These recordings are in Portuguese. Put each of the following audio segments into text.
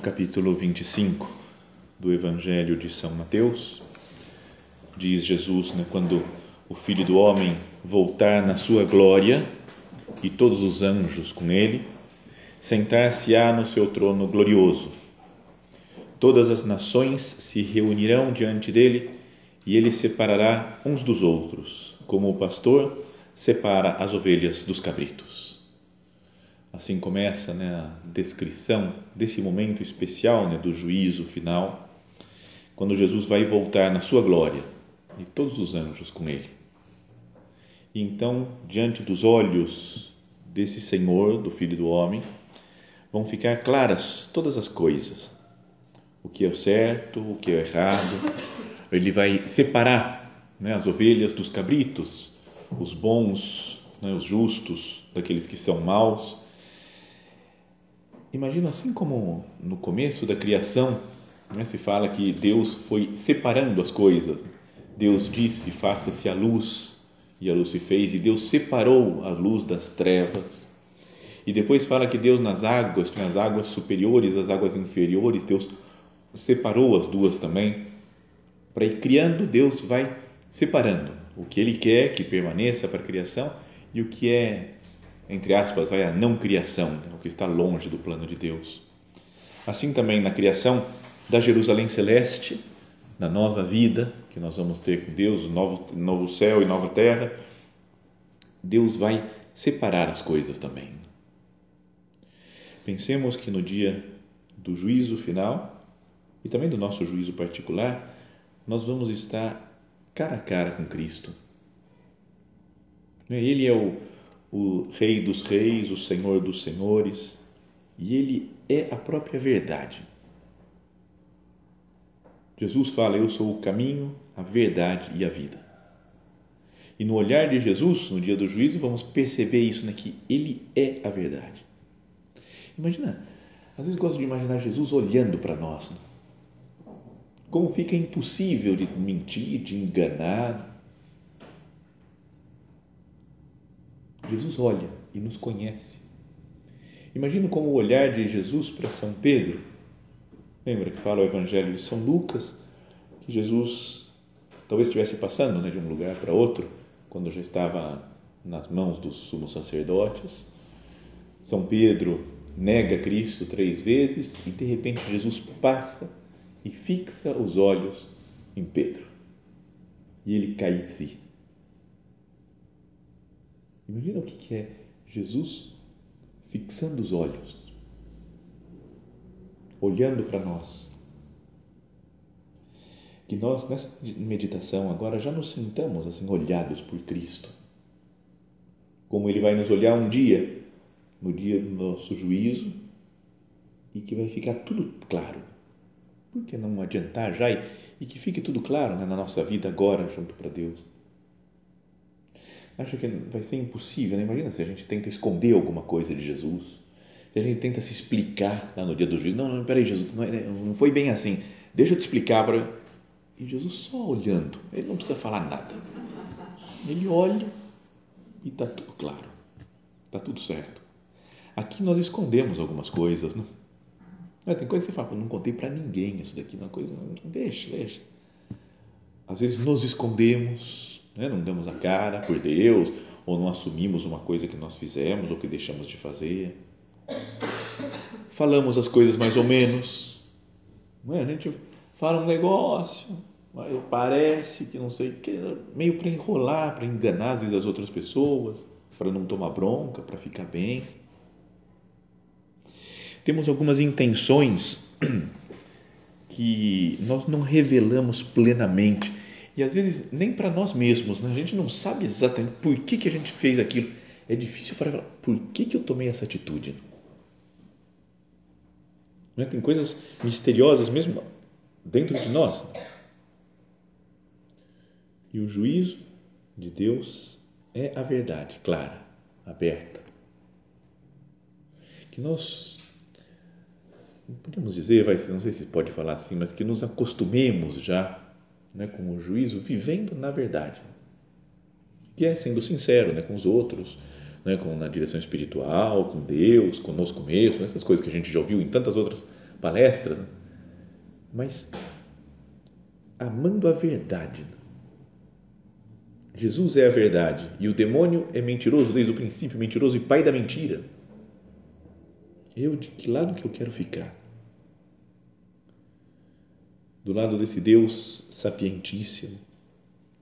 Capítulo 25 do Evangelho de São Mateus, diz Jesus, né, quando o Filho do Homem voltar na sua glória e todos os anjos com ele, sentar-se-á no seu trono glorioso. Todas as nações se reunirão diante dele e ele separará uns dos outros, como o pastor separa as ovelhas dos cabritos. Assim começa né, a descrição desse momento especial né, do juízo final, quando Jesus vai voltar na sua glória e todos os anjos com ele. E então, diante dos olhos desse Senhor, do Filho do Homem, vão ficar claras todas as coisas. O que é o certo, o que é o errado. Ele vai separar né, as ovelhas dos cabritos, os bons, né, os justos, daqueles que são maus Imagino assim como no começo da criação né, se fala que Deus foi separando as coisas. Deus disse: faça-se a luz, e a luz se fez, e Deus separou a luz das trevas. E depois fala que Deus nas águas, tinha as águas superiores, as águas inferiores, Deus separou as duas também. Para ir criando, Deus vai separando o que Ele quer que permaneça para a criação e o que é entre aspas, vai a não criação, né, o que está longe do plano de Deus. Assim também na criação da Jerusalém celeste, na nova vida que nós vamos ter com Deus, novo, novo céu e nova terra, Deus vai separar as coisas também. Pensemos que no dia do juízo final e também do nosso juízo particular, nós vamos estar cara a cara com Cristo. Ele é o o Rei dos Reis, o Senhor dos Senhores, e Ele é a própria verdade. Jesus fala: Eu sou o caminho, a verdade e a vida. E no olhar de Jesus, no dia do juízo, vamos perceber isso, né, que Ele é a verdade. Imagina, às vezes gosto de imaginar Jesus olhando para nós. Né? Como fica impossível de mentir, de enganar, Jesus olha e nos conhece. Imagina como o olhar de Jesus para São Pedro. Lembra que fala o Evangelho de São Lucas que Jesus talvez estivesse passando né, de um lugar para outro quando já estava nas mãos dos sumos sacerdotes. São Pedro nega Cristo três vezes e de repente Jesus passa e fixa os olhos em Pedro e ele cai em si Imagina o que é Jesus fixando os olhos, olhando para nós. Que nós, nessa meditação agora, já nos sintamos assim, olhados por Cristo. Como Ele vai nos olhar um dia, no dia do nosso juízo, e que vai ficar tudo claro. Por que não adiantar já e, e que fique tudo claro né, na nossa vida agora, junto para Deus? Acho que vai ser impossível. Né? Imagina se a gente tenta esconder alguma coisa de Jesus, se a gente tenta se explicar lá no dia do juízo. Não, não, peraí, Jesus, não, é, não foi bem assim. Deixa eu te explicar para. E Jesus só olhando, ele não precisa falar nada. Ele olha e está tudo claro, está tudo certo. Aqui nós escondemos algumas coisas, não? É, tem coisa que fala, não contei para ninguém isso daqui, uma coisa, deixa, deixa. Às vezes nos escondemos, né? não damos a cara por Deus, ou não assumimos uma coisa que nós fizemos ou que deixamos de fazer. falamos as coisas mais ou menos. Não é? A gente fala um negócio, parece que não sei que, meio para enrolar, para enganar às vezes as outras pessoas, para não tomar bronca, para ficar bem. Temos algumas intenções que nós não revelamos plenamente e às vezes nem para nós mesmos, né? a gente não sabe exatamente por que, que a gente fez aquilo. É difícil para falar, por que, que eu tomei essa atitude? Né? Tem coisas misteriosas mesmo dentro de nós. E o juízo de Deus é a verdade clara, aberta. Que nós, podemos dizer, não sei se pode falar assim, mas que nos acostumemos já né, com o juízo, vivendo na verdade. Que é sendo sincero né, com os outros, né, com, na direção espiritual, com Deus, conosco mesmo, essas coisas que a gente já ouviu em tantas outras palestras. Né? Mas amando a verdade. Jesus é a verdade e o demônio é mentiroso desde o princípio, mentiroso e pai da mentira. Eu de que lado que eu quero ficar? Do lado desse Deus sapientíssimo,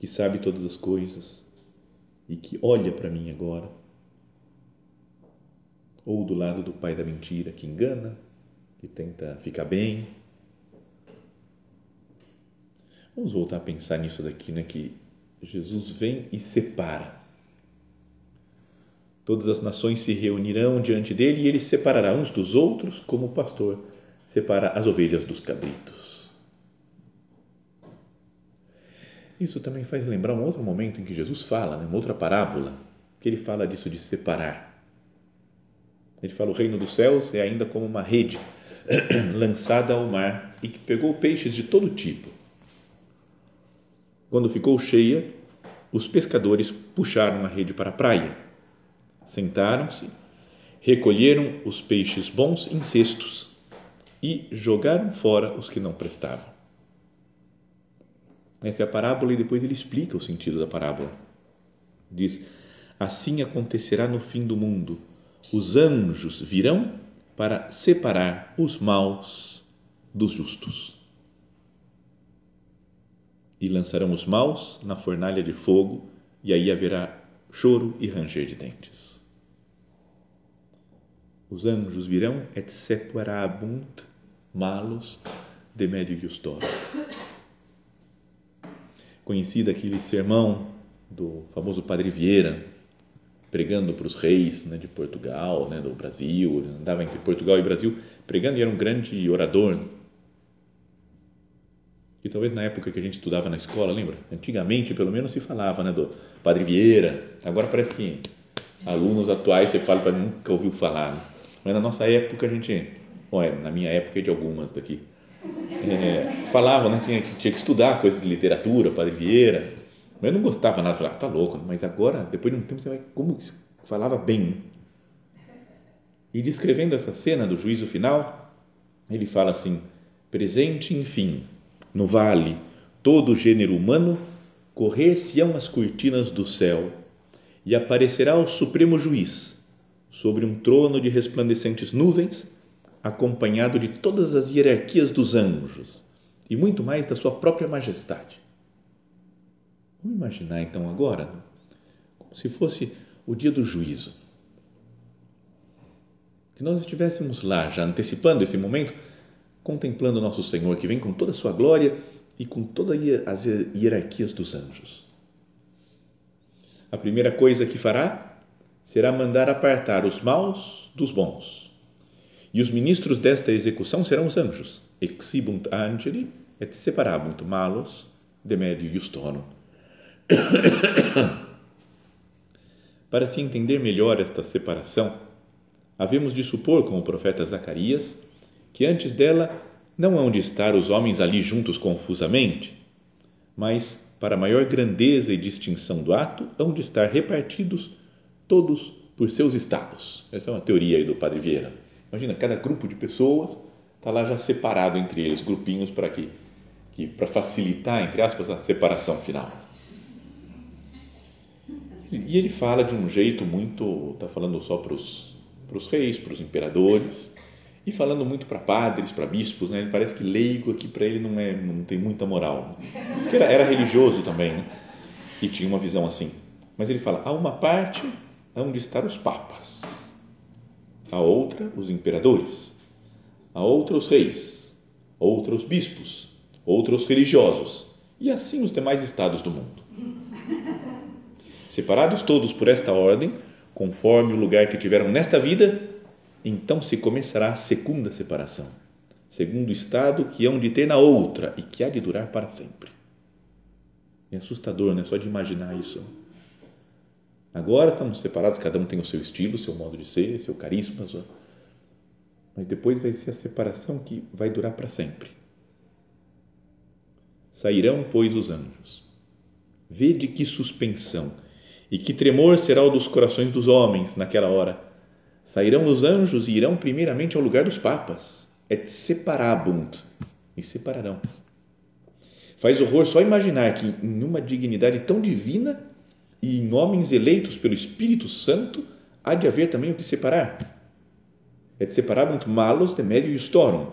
que sabe todas as coisas e que olha para mim agora? Ou do lado do pai da mentira, que engana, que tenta ficar bem, Vamos voltar a pensar nisso daqui, né? Que Jesus vem e separa. Todas as nações se reunirão diante dele e ele separará uns dos outros, como o pastor separa as ovelhas dos cabritos. Isso também faz lembrar um outro momento em que Jesus fala, né, uma outra parábola, que ele fala disso de separar. Ele fala: o reino dos céus é ainda como uma rede lançada ao mar e que pegou peixes de todo tipo quando ficou cheia, os pescadores puxaram a rede para a praia. Sentaram-se, recolheram os peixes bons em cestos e jogaram fora os que não prestavam. É a parábola e depois ele explica o sentido da parábola. Diz: Assim acontecerá no fim do mundo. Os anjos virão para separar os maus dos justos e lançarão os maus na fornalha de fogo, e aí haverá choro e ranger de dentes. Os anjos virão et separabunt malos de medio justor. Conhecido aquele sermão do famoso Padre Vieira, pregando para os reis né, de Portugal, né, do Brasil, andava entre Portugal e Brasil pregando e era um grande orador e talvez na época que a gente estudava na escola, lembra? Antigamente, pelo menos, se falava né, do Padre Vieira. Agora parece que alunos atuais você fala para nunca ouviu falar. Né? Mas na nossa época a gente, bom, é, na minha época e de algumas daqui, é, falavam, né, tinha, tinha que estudar coisa de literatura, Padre Vieira. Mas eu não gostava nada, falava, ah, tá louco. Mas agora, depois de um tempo, você vai, como falava bem. E descrevendo essa cena do juízo final, ele fala assim: presente, enfim no vale, todo o gênero humano, correr-se-ão as cortinas do céu e aparecerá o Supremo Juiz sobre um trono de resplandecentes nuvens, acompanhado de todas as hierarquias dos anjos e muito mais da sua própria majestade. Vamos imaginar então agora como se fosse o dia do juízo. Que nós estivéssemos lá, já antecipando esse momento, contemplando nosso Senhor que vem com toda a sua glória e com todas as hierarquias dos anjos. A primeira coisa que fará será mandar apartar os maus dos bons. E os ministros desta execução serão os anjos. Exibunt angeli et separabunt malos de medio justorum. Para se entender melhor esta separação, havemos de supor com o profeta Zacarias que antes dela não hão de estar os homens ali juntos confusamente, mas, para maior grandeza e distinção do ato, hão de estar repartidos todos por seus estados. Essa é uma teoria aí do Padre Vieira. Imagina, cada grupo de pessoas está lá já separado entre eles, grupinhos para que, que para facilitar, entre aspas, a separação final. E ele fala de um jeito muito, está falando só para os, para os reis, para os imperadores, E falando muito para padres, para bispos, né? Ele parece que leigo aqui para ele não é, não tem muita moral, porque era, era religioso também, né? E tinha uma visão assim. Mas ele fala: há uma parte onde estão os papas, a outra os imperadores, a outra os reis, outra os bispos, outra os religiosos e assim os demais estados do mundo. Separados todos por esta ordem, conforme o lugar que tiveram nesta vida, então se começará a segunda separação, segundo o estado que hão de ter na outra e que há de durar para sempre. É assustador, né? Só de imaginar isso. Agora estamos separados, cada um tem o seu estilo, seu modo de ser, seu carisma, só. mas depois vai ser a separação que vai durar para sempre. Sairão, pois, os anjos. Vede que suspensão e que tremor será o dos corações dos homens naquela hora Sairão os anjos e irão primeiramente ao lugar dos papas. Et separabunt. E separarão. Faz horror só imaginar que em uma dignidade tão divina e em homens eleitos pelo Espírito Santo há de haver também o que separar. Et separabunt malos de medio iustorum.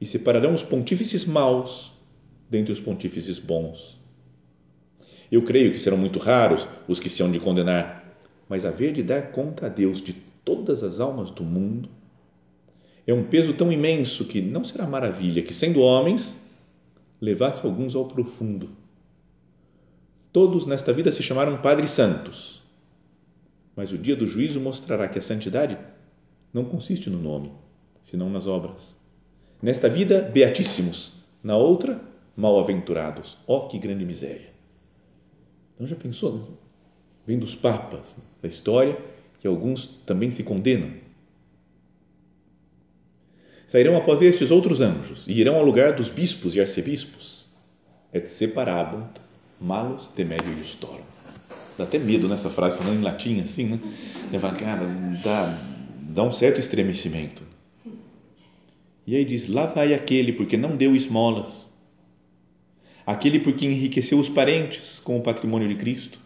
E separarão os pontífices maus dentre os pontífices bons. Eu creio que serão muito raros os que se hão de condenar, mas haver de dar conta a Deus de todas as almas do mundo, é um peso tão imenso que não será maravilha que, sendo homens, levasse alguns ao profundo. Todos nesta vida se chamaram Padres Santos, mas o dia do juízo mostrará que a santidade não consiste no nome, senão nas obras. Nesta vida, beatíssimos, na outra, mal-aventurados. Ó, oh, que grande miséria! Então já pensou? Vem dos papas da história que alguns também se condenam. Sairão após estes outros anjos e irão ao lugar dos bispos e arcebispos. Et separabunt malus de medio iustorum. Dá até medo nessa frase, falando em latim assim, né? Cara, dá, dá um certo estremecimento. E aí diz: lá vai aquele porque não deu esmolas, aquele porque enriqueceu os parentes com o patrimônio de Cristo,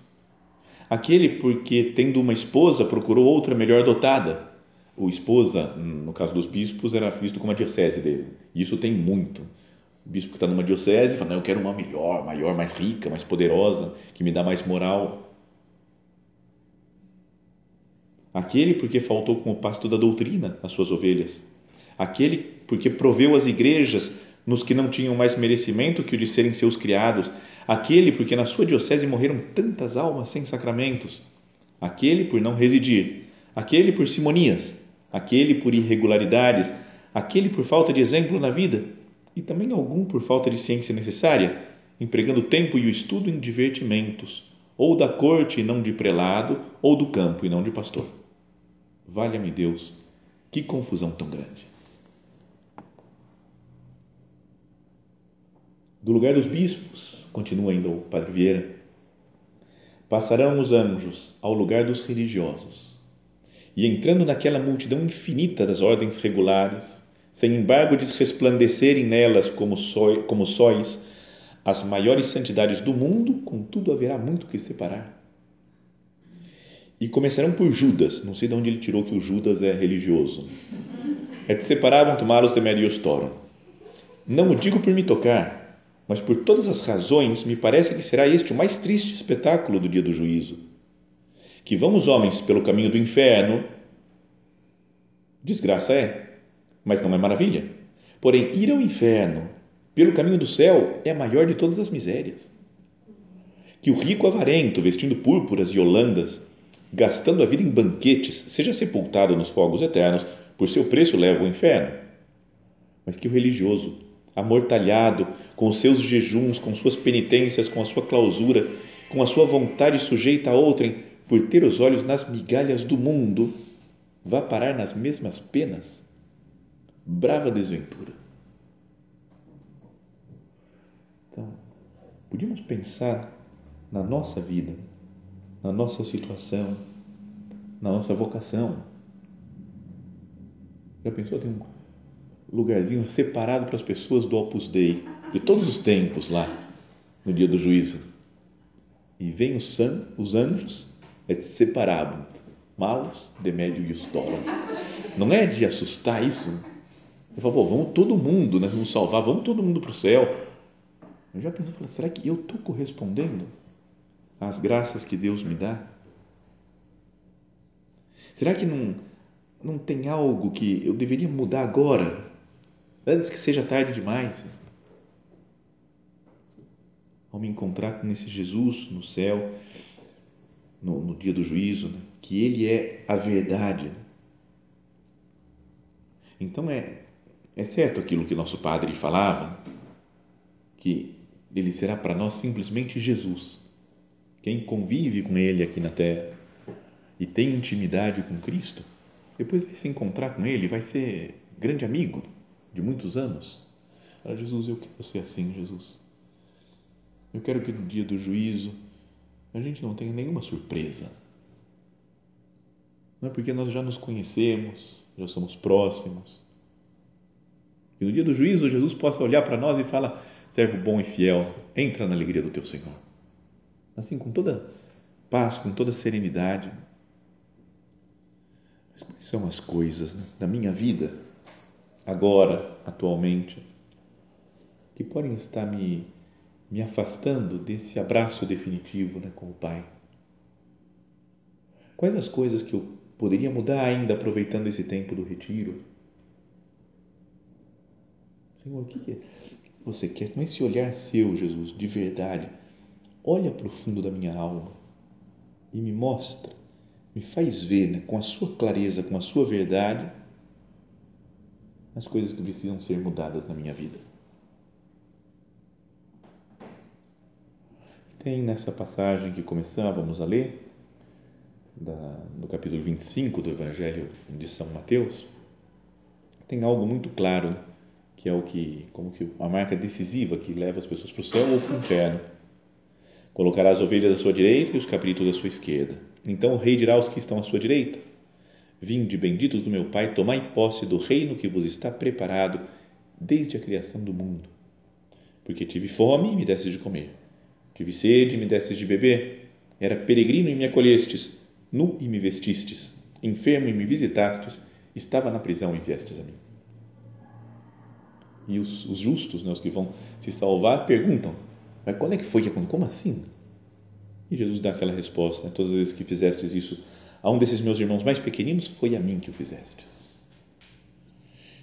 Aquele porque, tendo uma esposa, procurou outra melhor dotada. O esposa, no caso dos bispos, era visto como a diocese dele. Isso tem muito. O bispo que está numa diocese fala: não, eu quero uma melhor, maior, mais rica, mais poderosa, que me dá mais moral. Aquele porque faltou como pasto da doutrina as suas ovelhas. Aquele porque proveu as igrejas nos que não tinham mais merecimento que o de serem seus criados, aquele porque na sua diocese morreram tantas almas sem sacramentos, aquele por não residir, aquele por simonias, aquele por irregularidades, aquele por falta de exemplo na vida e também algum por falta de ciência necessária, empregando o tempo e o estudo em divertimentos, ou da corte e não de prelado, ou do campo e não de pastor. Valha-me Deus, que confusão tão grande. do lugar dos bispos, continua ainda o Padre Vieira, passarão os anjos ao lugar dos religiosos e entrando naquela multidão infinita das ordens regulares, sem embargo de resplandecerem nelas como, sóis, como sóis as maiores santidades do mundo, contudo haverá muito que separar. E começarão por Judas, não sei de onde ele tirou que o Judas é religioso. É de separavam tomá-los de Mediostorum. Não o digo por me tocar, mas por todas as razões, me parece que será este o mais triste espetáculo do dia do juízo. Que vamos, homens, pelo caminho do inferno, desgraça é, mas não é maravilha. Porém, ir ao inferno pelo caminho do céu é a maior de todas as misérias. Que o rico avarento, vestindo púrpuras e holandas, gastando a vida em banquetes, seja sepultado nos fogos eternos, por seu preço leva ao inferno. Mas que o religioso, amortalhado, com os seus jejuns, com suas penitências, com a sua clausura, com a sua vontade sujeita a outrem, por ter os olhos nas migalhas do mundo, vá parar nas mesmas penas? Brava desventura. Então, podíamos pensar na nossa vida, na nossa situação, na nossa vocação. Já pensou? Tem um lugarzinho separado para as pessoas do Opus Dei, de todos os tempos lá, no dia do juízo. E vem os, san, os anjos, é separado, malos de médio e toram. Não é de assustar isso? Ele falou, pô, vamos todo mundo, né? Vamos salvar, vamos todo mundo para o céu. Eu já pensou, será que eu estou correspondendo às graças que Deus me dá? Será que não, não tem algo que eu deveria mudar agora, antes que seja tarde demais? Ao me encontrar com esse Jesus no céu, no, no dia do juízo, né? que Ele é a verdade. Então é, é certo aquilo que nosso Padre falava, que Ele será para nós simplesmente Jesus. Quem convive com Ele aqui na terra e tem intimidade com Cristo, depois vai se encontrar com Ele, vai ser grande amigo de muitos anos. Fala, Jesus, eu quero ser assim, Jesus. Eu quero que no dia do juízo a gente não tenha nenhuma surpresa. Não é porque nós já nos conhecemos, já somos próximos. Que no dia do juízo Jesus possa olhar para nós e falar: servo bom e fiel, entra na alegria do teu Senhor. Assim, com toda paz, com toda serenidade. Mas quais são as coisas né, da minha vida, agora, atualmente, que podem estar me me afastando desse abraço definitivo né, com o Pai? Quais as coisas que eu poderia mudar ainda aproveitando esse tempo do retiro? Senhor, o que você quer com esse olhar seu, Jesus, de verdade? Olha para o fundo da minha alma e me mostra, me faz ver né, com a sua clareza, com a sua verdade, as coisas que precisam ser mudadas na minha vida. Tem nessa passagem que começávamos a ler, da, no capítulo 25 do Evangelho de São Mateus, tem algo muito claro, que é o que, como que a marca decisiva que leva as pessoas para o céu ou para o inferno. Colocará as ovelhas à sua direita e os cabritos à sua esquerda. Então o rei dirá aos que estão à sua direita: Vinde, benditos do meu Pai, tomai posse do reino que vos está preparado desde a criação do mundo. Porque tive fome e me deste de comer Tive sede e me destes de beber. Era peregrino e me acolhestes. Nu e me vestistes. Enfermo e me visitastes. Estava na prisão e viestes a mim. E os, os justos, né, os que vão se salvar, perguntam: Mas quando é que foi que aconteceu? Como assim? E Jesus dá aquela resposta: né, Todas as vezes que fizestes isso a um desses meus irmãos mais pequeninos, foi a mim que o fizeste.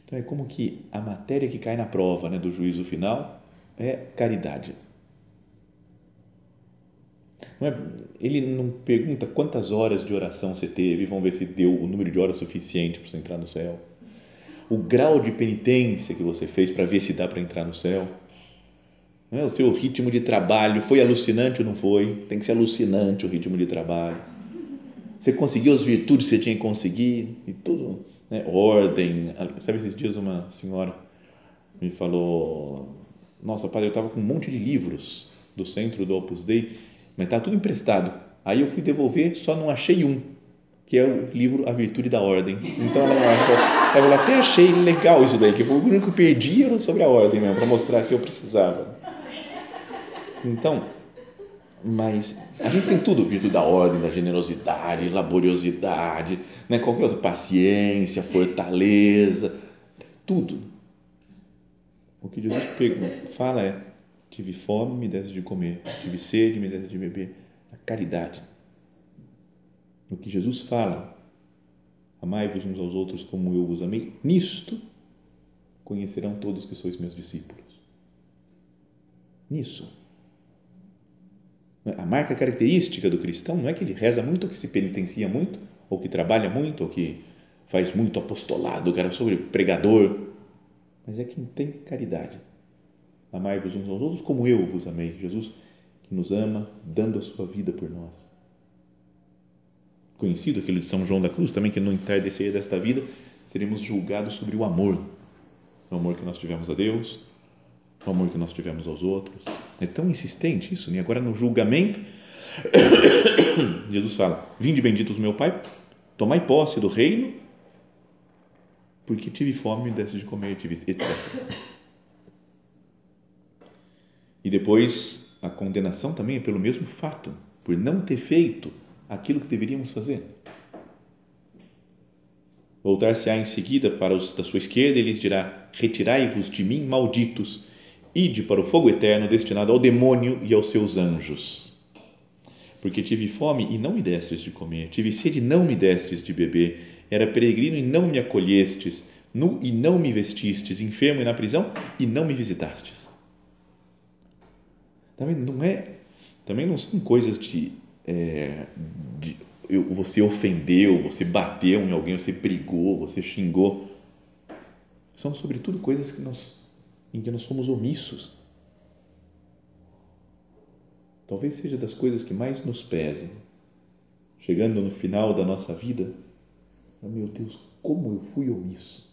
Então é como que a matéria que cai na prova né, do juízo final é caridade não é, ele não pergunta quantas horas de oração você teve, vamos ver se deu o número de horas suficiente para você entrar no céu. O grau de penitência que você fez para ver se dá para entrar no céu. É? O seu ritmo de trabalho foi alucinante ou não foi? Tem que ser alucinante o ritmo de trabalho. Você conseguiu as virtudes que você tinha que conseguir e tudo. Né? Ordem. Sabe, esses dias uma senhora me falou: Nossa, padre, eu estava com um monte de livros do centro do Opus Dei mas está tudo emprestado. Aí eu fui devolver, só não achei um, que é o livro A Virtude da Ordem. Então ela, ela até achei legal isso daí, que foi o único que eu perdi era sobre a ordem mesmo, para mostrar que eu precisava. Então, mas a gente tem tudo, virtude da ordem, da generosidade, laboriosidade, né? qualquer outra, paciência, fortaleza, tudo. O que Jesus fala é, Tive fome, me desse de comer. Tive sede, me desse de beber. A caridade. No que Jesus fala, amai-vos uns aos outros como eu vos amei, nisto conhecerão todos que sois meus discípulos. Nisso. A marca característica do cristão não é que ele reza muito, ou que se penitencia muito, ou que trabalha muito, ou que faz muito apostolado, o cara sobre pregador, mas é quem tem caridade Amai-vos uns aos outros como eu vos amei. Jesus que nos ama, dando a sua vida por nós. Conhecido aquilo de São João da Cruz, também que no entardecer desta vida seremos julgados sobre o amor. O amor que nós tivemos a Deus, o amor que nós tivemos aos outros. É tão insistente isso, né? Agora no julgamento, Jesus fala: Vinde benditos meu Pai, tomai posse do reino, porque tive fome e desse de comer, tive, etc. E depois a condenação também é pelo mesmo fato, por não ter feito aquilo que deveríamos fazer. Voltar-se-á em seguida para os da sua esquerda e lhes dirá: Retirai-vos de mim, malditos, ide para o fogo eterno destinado ao demônio e aos seus anjos. Porque tive fome e não me destes de comer, tive sede e não me destes de beber, era peregrino e não me acolhestes, nu e não me vestistes, enfermo e na prisão e não me visitastes. Também não é, também não são coisas de, é, de você ofendeu, você bateu em alguém, você brigou, você xingou. São, sobretudo, coisas que nós, em que nós somos omissos. Talvez seja das coisas que mais nos pesem. Chegando no final da nossa vida, oh, meu Deus, como eu fui omisso.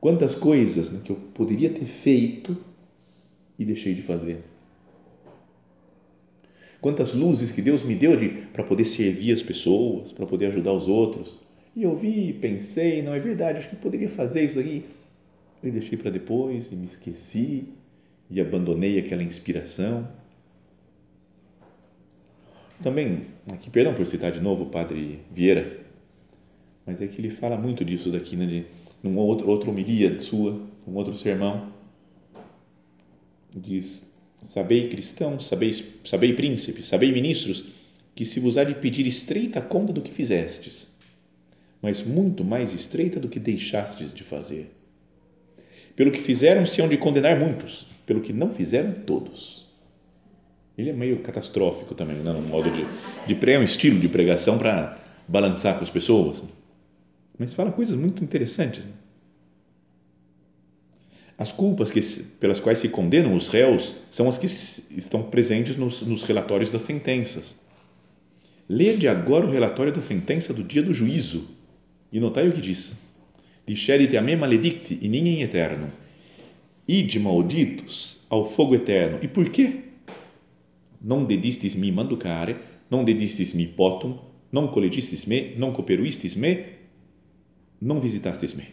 Quantas coisas né, que eu poderia ter feito e deixei de fazer quantas luzes que Deus me deu de para poder servir as pessoas, para poder ajudar os outros. E eu vi, pensei, não é verdade, acho que poderia fazer isso aqui. E deixei para depois e me esqueci e abandonei aquela inspiração. Também, aqui, perdão por citar de novo o padre Vieira, mas é que ele fala muito disso daqui, né, de numa outra, outra homilia sua, um outro sermão, diz Sabei cristãos, sabei, sabei príncipes, sabei ministros, que se vos há de pedir estreita conta do que fizestes, mas muito mais estreita do que deixastes de fazer. Pelo que fizeram, se hão de condenar muitos, pelo que não fizeram, todos. Ele é meio catastrófico também, né? no modo de, de pregar, é um estilo de pregação para balançar com as pessoas, mas fala coisas muito interessantes. Né? As culpas que, pelas quais se condenam os réus são as que estão presentes nos, nos relatórios das sentenças. Lede agora o relatório da sentença do dia do juízo e notai o que diz. Discerite a me maledicti in in eterno. Ide malditos ao fogo eterno. E por quê? Non dedistis mi manducare, non dedistis mi potum, non collegistis me, non cooperuistis me, non visitastis me.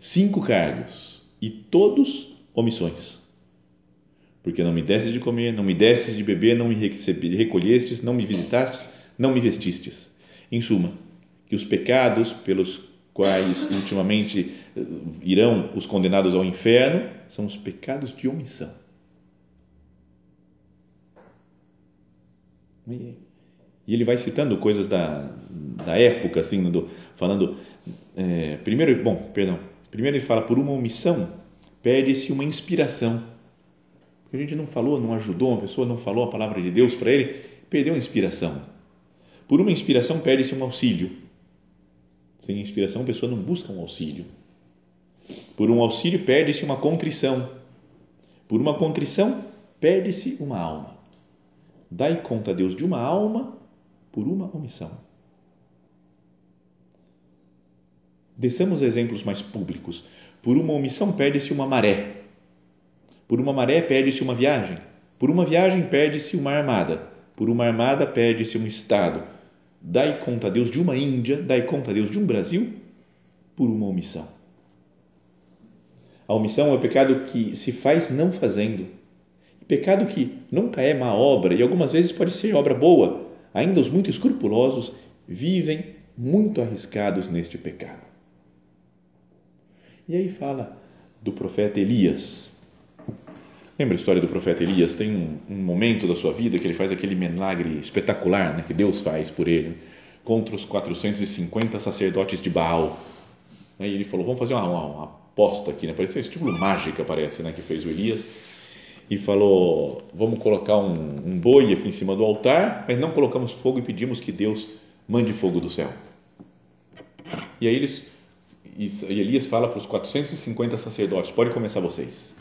Cinco cargos e todos omissões. Porque não me destes de comer, não me destes de beber, não me recolhestes, não me visitastes, não me vestistes. Em suma, que os pecados pelos quais ultimamente eh, irão os condenados ao inferno são os pecados de omissão. E ele vai citando coisas da, da época, assim, do, falando. É, primeiro, bom, perdão, Primeiro ele fala, por uma omissão, perde-se uma inspiração. Porque a gente não falou, não ajudou uma pessoa, não falou a palavra de Deus para ele, perdeu a inspiração. Por uma inspiração, perde-se um auxílio. Sem inspiração, a pessoa não busca um auxílio. Por um auxílio, perde-se uma contrição. Por uma contrição, perde-se uma alma. Dai conta a Deus de uma alma por uma omissão. Desçamos exemplos mais públicos. Por uma omissão perde-se uma maré. Por uma maré perde-se uma viagem. Por uma viagem perde-se uma armada. Por uma armada perde-se um estado. Dai conta a Deus de uma Índia, dai conta a Deus de um Brasil por uma omissão. A omissão é o pecado que se faz não fazendo. Pecado que nunca é má obra e algumas vezes pode ser obra boa. Ainda os muito escrupulosos vivem muito arriscados neste pecado. E aí fala do profeta Elias. Lembra a história do profeta Elias? Tem um, um momento da sua vida que ele faz aquele milagre espetacular né, que Deus faz por ele contra os 450 sacerdotes de Baal. Aí ele falou: Vamos fazer uma, uma, uma aposta aqui, né? parece um estímulo mágica, parece, né, que fez o Elias. E falou: Vamos colocar um, um boi aqui em cima do altar, mas não colocamos fogo e pedimos que Deus mande fogo do céu. E aí eles e Elias fala para os 450 sacerdotes: pode começar vocês.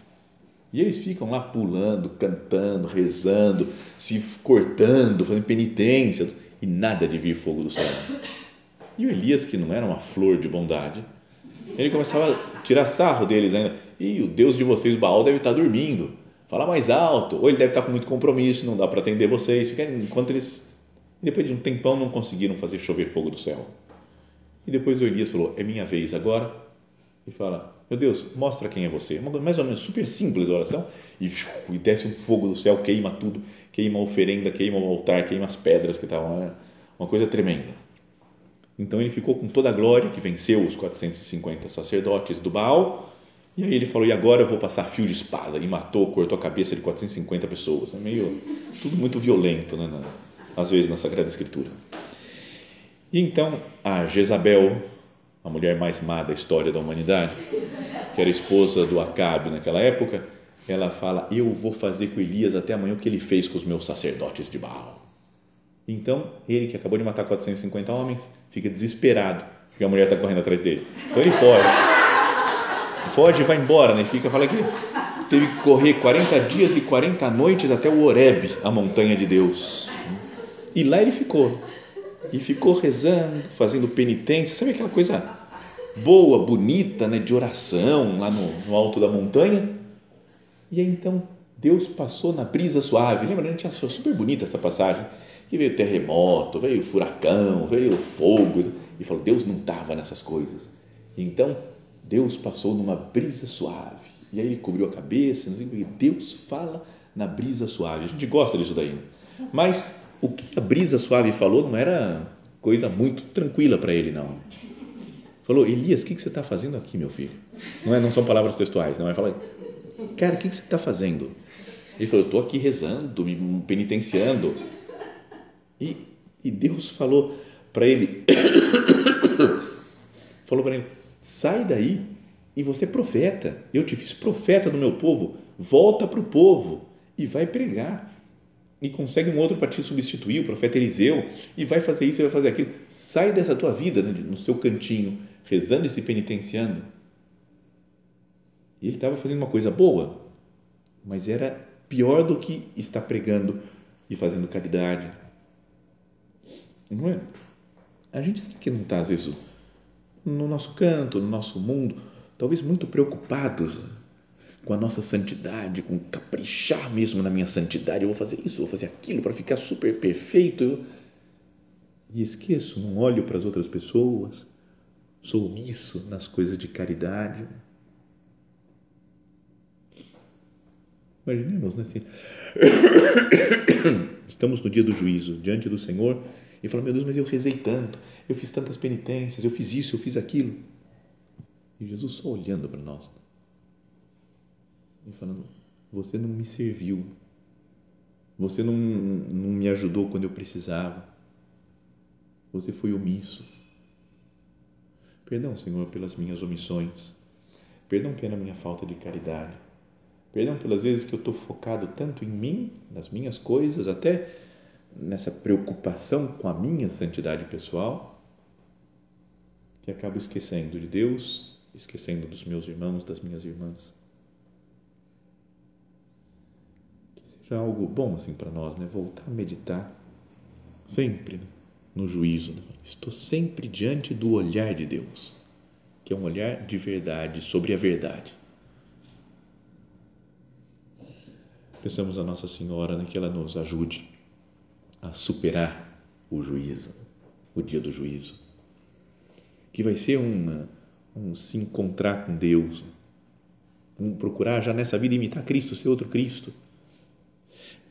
E eles ficam lá pulando, cantando, rezando, se cortando, fazendo penitência, e nada de vir fogo do céu. E o Elias, que não era uma flor de bondade, ele começava a tirar sarro deles ainda. E o Deus de vocês, Baal, deve estar dormindo. Fala mais alto. Ou ele deve estar com muito compromisso, não dá para atender vocês. Enquanto eles, depois de um tempão, não conseguiram fazer chover fogo do céu. E depois Elias falou: É minha vez agora. E fala: Meu Deus, mostra quem é você. Mais ou menos super simples a oração. E, e desce um fogo do céu, queima tudo, queima a oferenda, queima o altar, queima as pedras que estavam. É uma coisa tremenda. Então ele ficou com toda a glória que venceu os 450 sacerdotes do Baal. E aí ele falou: E agora eu vou passar fio de espada. E matou, cortou a cabeça de 450 pessoas. É meio. tudo muito violento, né? às vezes na Sagrada Escritura. E então a Jezabel, a mulher mais má da história da humanidade, que era esposa do Acabe naquela época, ela fala: Eu vou fazer com Elias até amanhã o que ele fez com os meus sacerdotes de Baal. Então, ele que acabou de matar 450 homens, fica desesperado, porque a mulher está correndo atrás dele. Então ele foge. Foge e vai embora, né? Fica, fala que teve que correr 40 dias e 40 noites até o Horeb, a montanha de Deus. E lá ele ficou. E ficou rezando, fazendo penitência. Sabe aquela coisa boa, bonita, né, de oração lá no, no alto da montanha? E aí então Deus passou na brisa suave. Lembra? A gente achou super bonita essa passagem. Que veio terremoto, veio furacão, veio fogo. E falou: Deus não estava nessas coisas. Então Deus passou numa brisa suave. E aí ele cobriu a cabeça. E Deus fala na brisa suave. A gente gosta disso daí. Né? Mas o que a brisa suave falou não era coisa muito tranquila para ele, não. Falou: Elias, o que, você está fazendo aqui, meu filho? Não, é, não são palavras textuais, não é? Fala, cara, o que, que você está fazendo? Ele falou: Eu estou aqui rezando, me penitenciando. E, e Deus falou para ele: falou para ele, sai daí e você é profeta. Eu te fiz profeta do meu povo. Volta para o povo e vai pregar. E consegue um outro para te substituir, o profeta Eliseu, e vai fazer isso e vai fazer aquilo. Sai dessa tua vida, né, no seu cantinho, rezando e se penitenciando. E ele estava fazendo uma coisa boa, mas era pior do que estar pregando e fazendo caridade. Não é? A gente sabe que não está, às vezes, no nosso canto, no nosso mundo, talvez muito preocupados com a nossa santidade, com caprichar mesmo na minha santidade. Eu vou fazer isso, vou fazer aquilo para ficar super perfeito. E esqueço, não olho para as outras pessoas, sou omisso nas coisas de caridade Imaginemos, né? Assim, estamos no dia do juízo, diante do Senhor, e falamos, meu Deus, mas eu rezei tanto, eu fiz tantas penitências, eu fiz isso, eu fiz aquilo. E Jesus só olhando para nós e falando, você não me serviu, você não, não me ajudou quando eu precisava, você foi omisso. Perdão, Senhor, pelas minhas omissões, perdão pela minha falta de caridade Perdão pelas vezes que eu estou focado tanto em mim, nas minhas coisas, até nessa preocupação com a minha santidade pessoal, que acabo esquecendo de Deus, esquecendo dos meus irmãos, das minhas irmãs. Que seja algo bom assim para nós, né? Voltar a meditar sempre né? no juízo. Né? Estou sempre diante do olhar de Deus, que é um olhar de verdade sobre a verdade Pensamos a Nossa Senhora, né, que ela nos ajude a superar o juízo, o dia do juízo, que vai ser um, um se encontrar com Deus, um procurar já nessa vida imitar Cristo, ser outro Cristo.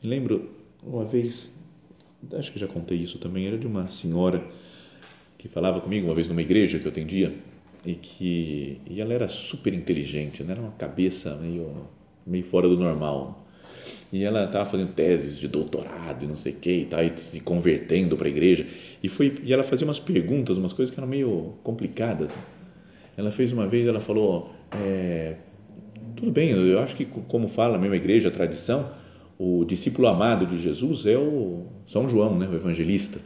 Lembro uma vez, acho que já contei isso também, era de uma senhora que falava comigo uma vez numa igreja que eu atendia e que e ela era super inteligente, né? era uma cabeça meio meio fora do normal. E ela estava fazendo teses de doutorado e não sei o que e tal, e se convertendo para a igreja. E foi e ela fazia umas perguntas umas coisas que eram meio complicadas. Ela fez uma vez ela falou é, tudo bem eu acho que como fala a mesma igreja a tradição o discípulo amado de Jesus é o São João né o evangelista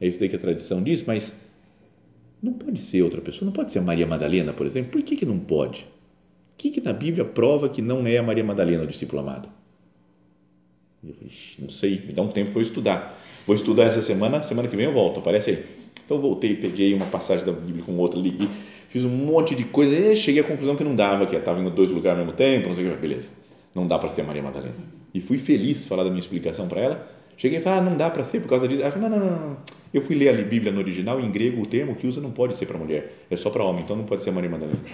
é isso daí que a tradição diz mas não pode ser outra pessoa não pode ser a Maria Madalena por exemplo por que que não pode o que que na Bíblia prova que não é a Maria Madalena o discípulo amado eu falei, não sei, me dá um tempo para eu estudar. Vou estudar essa semana, semana que vem eu volto, aparece aí. Então eu voltei, peguei uma passagem da Bíblia com outra, liguei, fiz um monte de coisa e cheguei à conclusão que não dava, que estava em dois lugares ao mesmo tempo, não sei o que, beleza, não dá para ser Maria Madalena. E fui feliz falar da minha explicação para ela. Cheguei e falei, ah, não dá para ser por causa disso. Ela falou, não, não, não, não. Eu fui ler a Bíblia no original, em grego, o termo que usa não pode ser para mulher, é só para homem, então não pode ser Maria Madalena.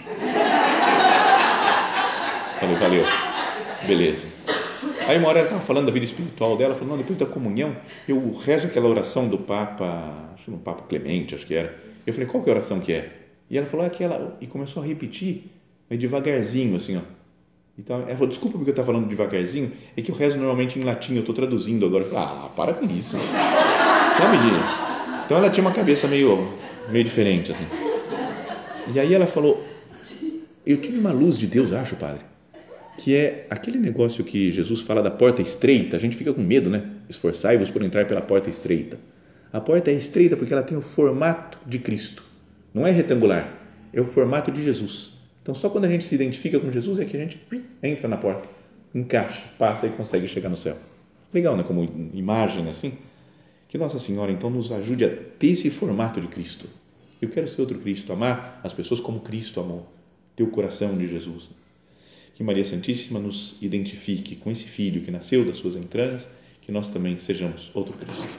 Falei, valeu, beleza. Aí uma hora ela estava falando da vida espiritual dela, falando, depois da comunhão, eu rezo aquela oração do Papa, acho que no Papa Clemente, acho que era, Eu falei, qual que é a oração que é? E ela falou, é aquela, e começou a repetir, mas devagarzinho, assim, ó. Então, ela falou, desculpa porque eu estou falando devagarzinho, é que eu rezo normalmente em latim, eu estou traduzindo agora. Falei, ah, para com isso. Sabe de... Então, ela tinha uma cabeça meio, meio diferente, assim. E aí ela falou, eu tive uma luz de Deus, acho, padre, que é aquele negócio que Jesus fala da porta estreita, a gente fica com medo, né? Esforçai-vos por entrar pela porta estreita. A porta é estreita porque ela tem o formato de Cristo. Não é retangular, é o formato de Jesus. Então, só quando a gente se identifica com Jesus é que a gente entra na porta, encaixa, passa e consegue chegar no céu. Legal, né? Como imagem assim. Que Nossa Senhora, então, nos ajude a ter esse formato de Cristo. Eu quero ser outro Cristo, amar as pessoas como Cristo amou, ter o coração de Jesus. Que Maria Santíssima nos identifique com esse Filho que nasceu das suas entranhas, que nós também sejamos outro Cristo.